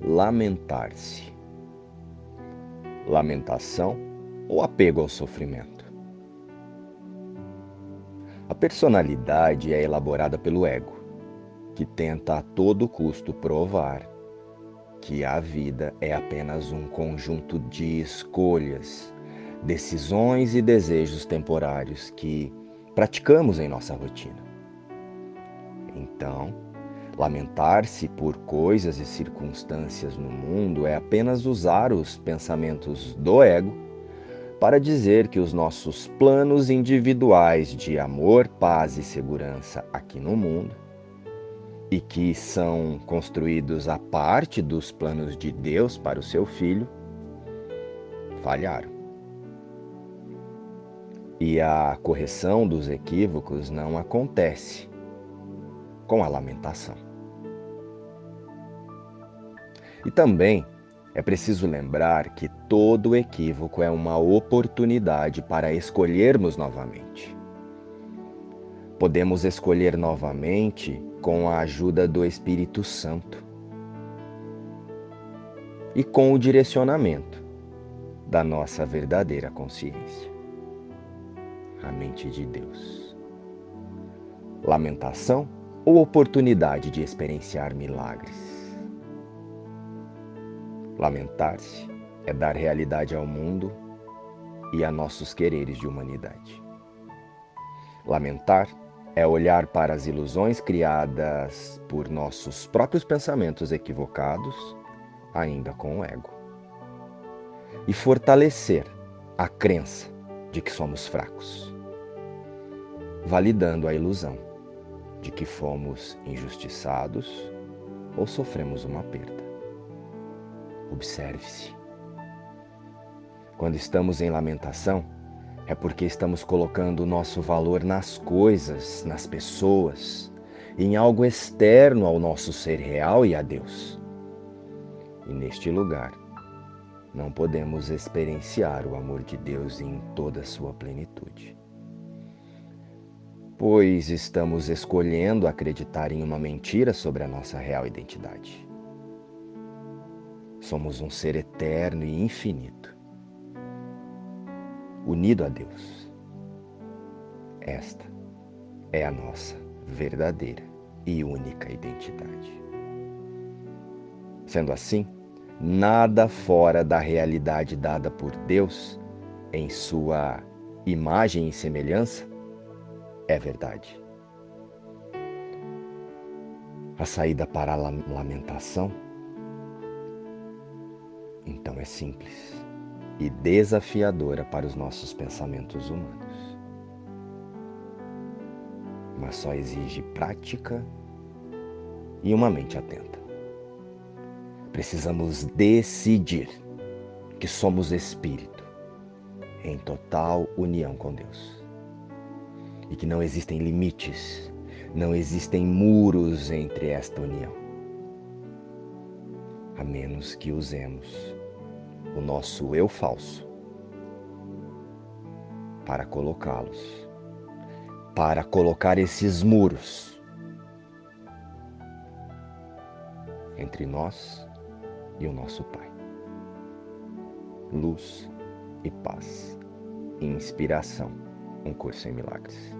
lamentar-se. Lamentação ou apego ao sofrimento. A personalidade é elaborada pelo ego, que tenta a todo custo provar que a vida é apenas um conjunto de escolhas, decisões e desejos temporários que praticamos em nossa rotina. Então, lamentar-se por coisas e circunstâncias no mundo é apenas usar os pensamentos do ego para dizer que os nossos planos individuais de amor, paz e segurança aqui no mundo e que são construídos a parte dos planos de Deus para o seu filho, falharam. E a correção dos equívocos não acontece com a lamentação. E também é preciso lembrar que todo equívoco é uma oportunidade para escolhermos novamente. Podemos escolher novamente com a ajuda do Espírito Santo e com o direcionamento da nossa verdadeira consciência, a mente de Deus. Lamentação ou oportunidade de experienciar milagres? Lamentar-se é dar realidade ao mundo e a nossos quereres de humanidade. Lamentar é olhar para as ilusões criadas por nossos próprios pensamentos equivocados, ainda com o ego, e fortalecer a crença de que somos fracos, validando a ilusão de que fomos injustiçados ou sofremos uma perda. Observe-se. Quando estamos em lamentação, é porque estamos colocando o nosso valor nas coisas, nas pessoas, em algo externo ao nosso ser real e a Deus. E neste lugar, não podemos experienciar o amor de Deus em toda a sua plenitude. Pois estamos escolhendo acreditar em uma mentira sobre a nossa real identidade. Somos um ser eterno e infinito, unido a Deus. Esta é a nossa verdadeira e única identidade. Sendo assim, nada fora da realidade dada por Deus em sua imagem e semelhança é verdade. A saída para a lamentação então é simples e desafiadora para os nossos pensamentos humanos. Mas só exige prática e uma mente atenta. Precisamos decidir que somos espírito em total união com Deus e que não existem limites, não existem muros entre esta união, a menos que usemos o nosso eu falso para colocá-los, para colocar esses muros entre nós e o nosso Pai. Luz e paz. Inspiração. Um curso em milagres.